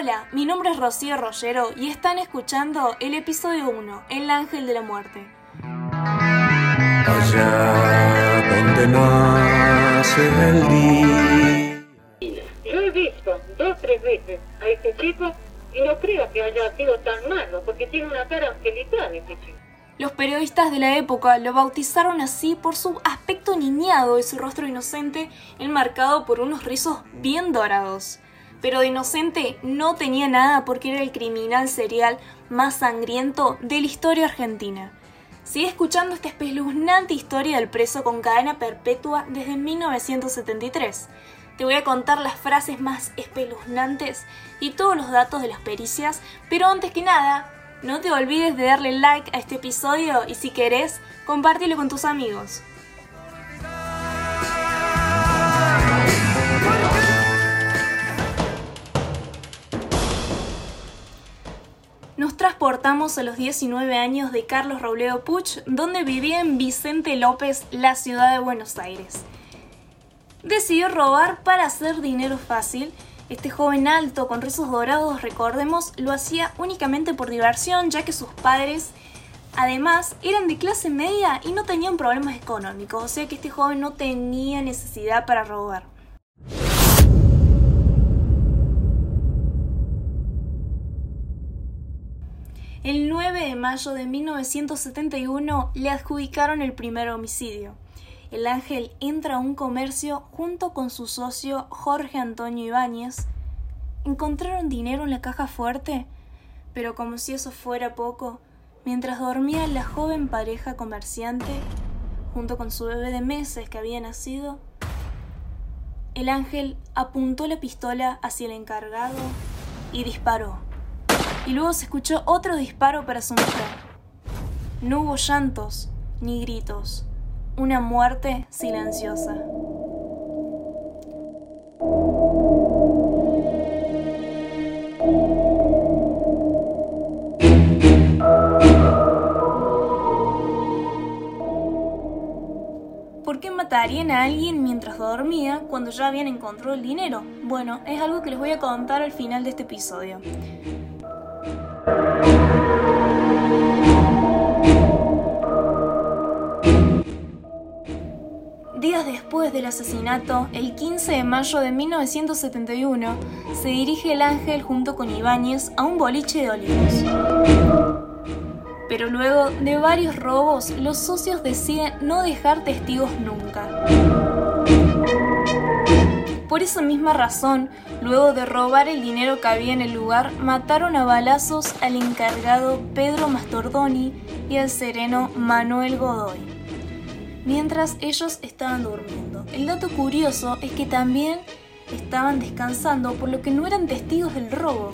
Hola, mi nombre es Rocío Rollero y están escuchando el episodio 1, El Ángel de la Muerte. Allá donde nace el día. Yo he visto dos tres veces a ese chico y no creo que haya sido tan malo, porque tiene una cara angelical chico. Los periodistas de la época lo bautizaron así por su aspecto niñado y su rostro inocente enmarcado por unos rizos bien dorados. Pero de inocente no tenía nada porque era el criminal serial más sangriento de la historia argentina. Sigue escuchando esta espeluznante historia del preso con cadena perpetua desde 1973. Te voy a contar las frases más espeluznantes y todos los datos de las pericias, pero antes que nada, no te olvides de darle like a este episodio y si querés, compártelo con tus amigos. Nos transportamos a los 19 años de Carlos Robledo Puch, donde vivía en Vicente López, la ciudad de Buenos Aires. Decidió robar para hacer dinero fácil. Este joven alto con rizos dorados, recordemos, lo hacía únicamente por diversión, ya que sus padres además eran de clase media y no tenían problemas económicos, o sea que este joven no tenía necesidad para robar. El 9 de mayo de 1971 le adjudicaron el primer homicidio. El ángel entra a un comercio junto con su socio Jorge Antonio Ibáñez. Encontraron dinero en la caja fuerte, pero como si eso fuera poco, mientras dormía la joven pareja comerciante, junto con su bebé de meses que había nacido, el ángel apuntó la pistola hacia el encargado y disparó y luego se escuchó otro disparo para su mujer. No hubo llantos ni gritos, una muerte silenciosa. ¿Por qué matarían a alguien mientras dormía cuando ya habían encontrado el dinero? Bueno, es algo que les voy a contar al final de este episodio. Días después del asesinato, el 15 de mayo de 1971, se dirige el ángel junto con Ibáñez a un boliche de olivos. Pero luego de varios robos, los socios deciden no dejar testigos nunca. Por esa misma razón, luego de robar el dinero que había en el lugar, mataron a balazos al encargado Pedro Mastordoni y al sereno Manuel Godoy, mientras ellos estaban durmiendo. El dato curioso es que también estaban descansando, por lo que no eran testigos del robo.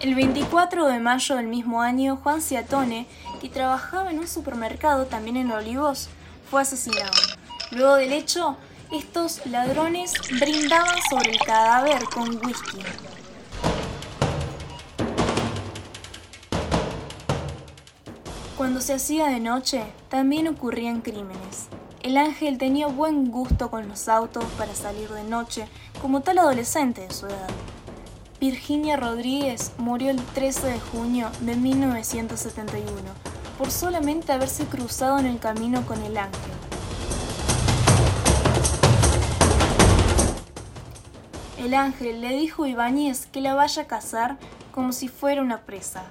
El 24 de mayo del mismo año, Juan Ciatone, que trabajaba en un supermercado también en Olivos, fue asesinado. Luego del hecho, estos ladrones brindaban sobre el cadáver con whisky. Cuando se hacía de noche, también ocurrían crímenes. El ángel tenía buen gusto con los autos para salir de noche, como tal adolescente de su edad. Virginia Rodríguez murió el 13 de junio de 1971 por solamente haberse cruzado en el camino con el ángel. El ángel le dijo a Ibáñez que la vaya a cazar como si fuera una presa.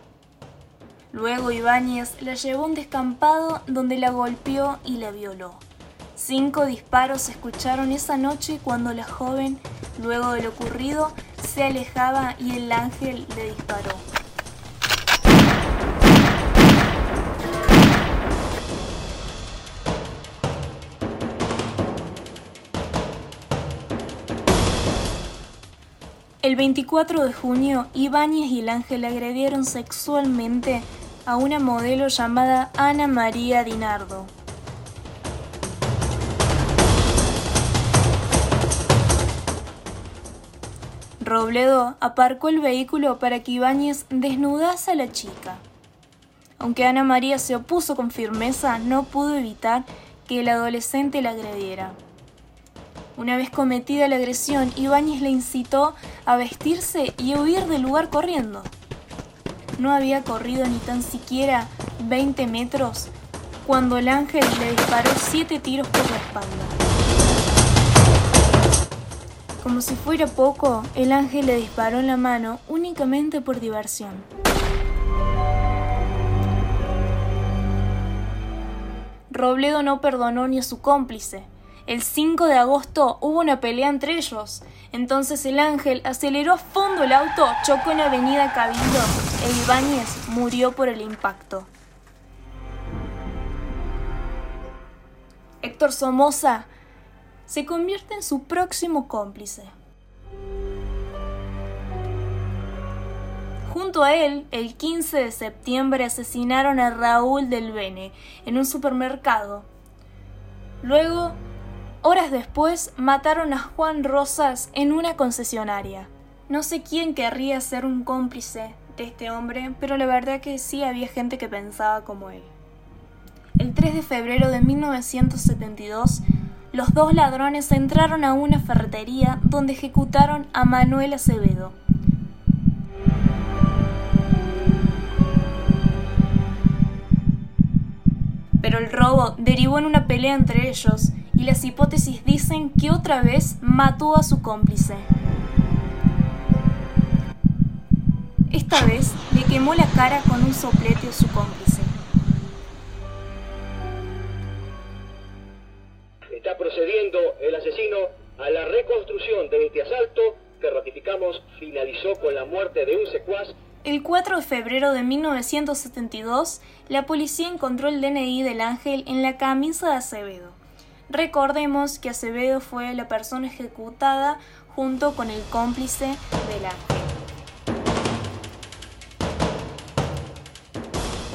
Luego Ibáñez la llevó a un descampado donde la golpeó y la violó. Cinco disparos se escucharon esa noche cuando la joven, luego de lo ocurrido, se alejaba y el ángel le disparó. El 24 de junio, Ibáñez y el ángel agredieron sexualmente a una modelo llamada Ana María Dinardo. Robledo aparcó el vehículo para que Ibáñez desnudase a la chica. Aunque Ana María se opuso con firmeza, no pudo evitar que el adolescente la agrediera. Una vez cometida la agresión, Ibáñez le incitó a vestirse y huir del lugar corriendo. No había corrido ni tan siquiera 20 metros cuando el ángel le disparó siete tiros por la espalda. Como si fuera poco, el ángel le disparó en la mano únicamente por diversión. Robledo no perdonó ni a su cómplice. El 5 de agosto hubo una pelea entre ellos. Entonces el ángel aceleró a fondo el auto, chocó en Avenida Cabildo e Ibáñez murió por el impacto. Héctor Somoza se convierte en su próximo cómplice. Junto a él, el 15 de septiembre asesinaron a Raúl del Bene en un supermercado. Luego, horas después, mataron a Juan Rosas en una concesionaria. No sé quién querría ser un cómplice de este hombre, pero la verdad que sí había gente que pensaba como él. El 3 de febrero de 1972, los dos ladrones entraron a una ferretería donde ejecutaron a Manuel Acevedo. Pero el robo derivó en una pelea entre ellos las hipótesis dicen que otra vez mató a su cómplice. Esta vez le quemó la cara con un soplete a su cómplice. está procediendo el asesino a la reconstrucción de este asalto que ratificamos finalizó con la muerte de un secuaz. El 4 de febrero de 1972, la policía encontró el DNI del ángel en la camisa de Acevedo. Recordemos que Acevedo fue la persona ejecutada junto con el cómplice del ángel.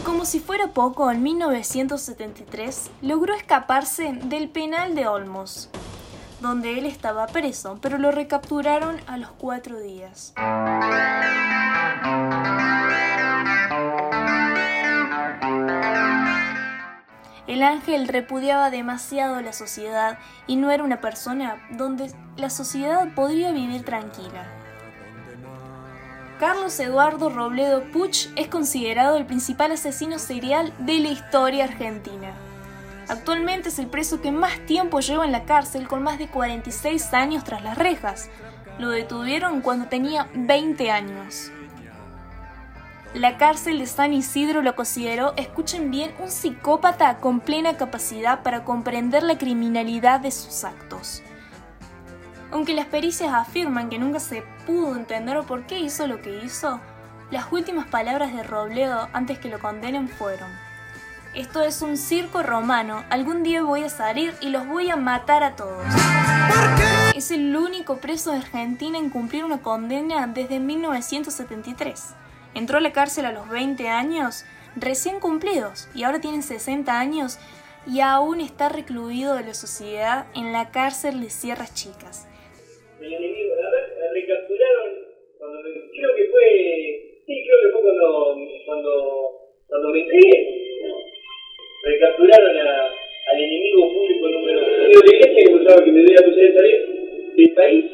Como si fuera poco, en 1973 logró escaparse del penal de Olmos, donde él estaba preso, pero lo recapturaron a los cuatro días. El ángel repudiaba demasiado la sociedad y no era una persona donde la sociedad podría vivir tranquila. Carlos Eduardo Robledo Puch es considerado el principal asesino serial de la historia argentina. Actualmente es el preso que más tiempo lleva en la cárcel con más de 46 años tras las rejas. Lo detuvieron cuando tenía 20 años. La cárcel de San Isidro lo consideró, escuchen bien, un psicópata con plena capacidad para comprender la criminalidad de sus actos. Aunque las pericias afirman que nunca se pudo entender por qué hizo lo que hizo, las últimas palabras de Robledo antes que lo condenen fueron, esto es un circo romano, algún día voy a salir y los voy a matar a todos. Es el único preso de Argentina en cumplir una condena desde 1973. Entró a la cárcel a los 20 años, recién cumplidos, y ahora tiene 60 años y aún está recluido de la sociedad en la cárcel de Sierras Chicas. El enemigo, a ver, recapturaron, cuando me, creo que fue, sí, creo que fue cuando, cuando, cuando me entregué, recapturaron a, al enemigo público número uno. Yo que pensaba que me hubiera posibilidad de salir del país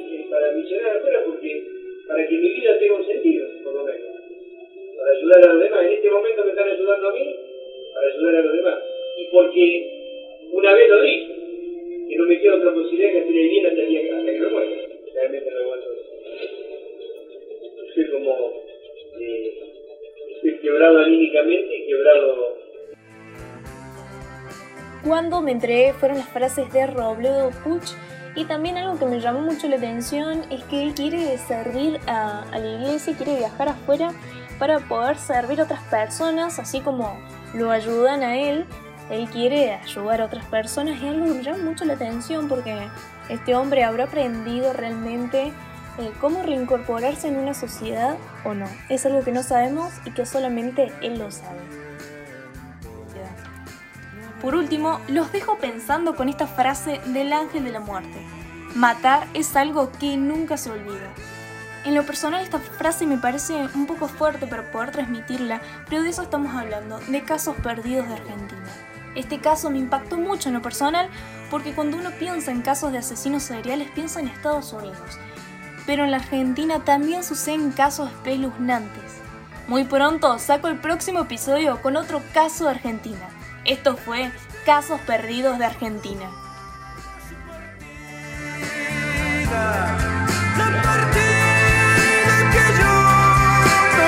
quebrado anímicamente y quebrado. Cuando me entregué fueron las frases de Robledo Puch y también algo que me llamó mucho la atención es que él quiere servir a, a, la iglesia, quiere viajar afuera para poder servir a otras personas, así como lo ayudan a él. Él quiere ayudar a otras personas y algo que me llama mucho la atención porque este hombre habrá aprendido realmente eh, cómo reincorporarse en una sociedad o no. Es algo que no sabemos y que solamente él lo sabe. Por último, los dejo pensando con esta frase del ángel de la muerte. Matar es algo que nunca se olvida. En lo personal esta frase me parece un poco fuerte para poder transmitirla, pero de eso estamos hablando, de casos perdidos de Argentina. Este caso me impactó mucho en lo personal porque cuando uno piensa en casos de asesinos seriales piensa en Estados Unidos pero en la Argentina también suceden casos espeluznantes. Muy pronto saco el próximo episodio con otro caso de Argentina. Esto fue Casos Perdidos de Argentina.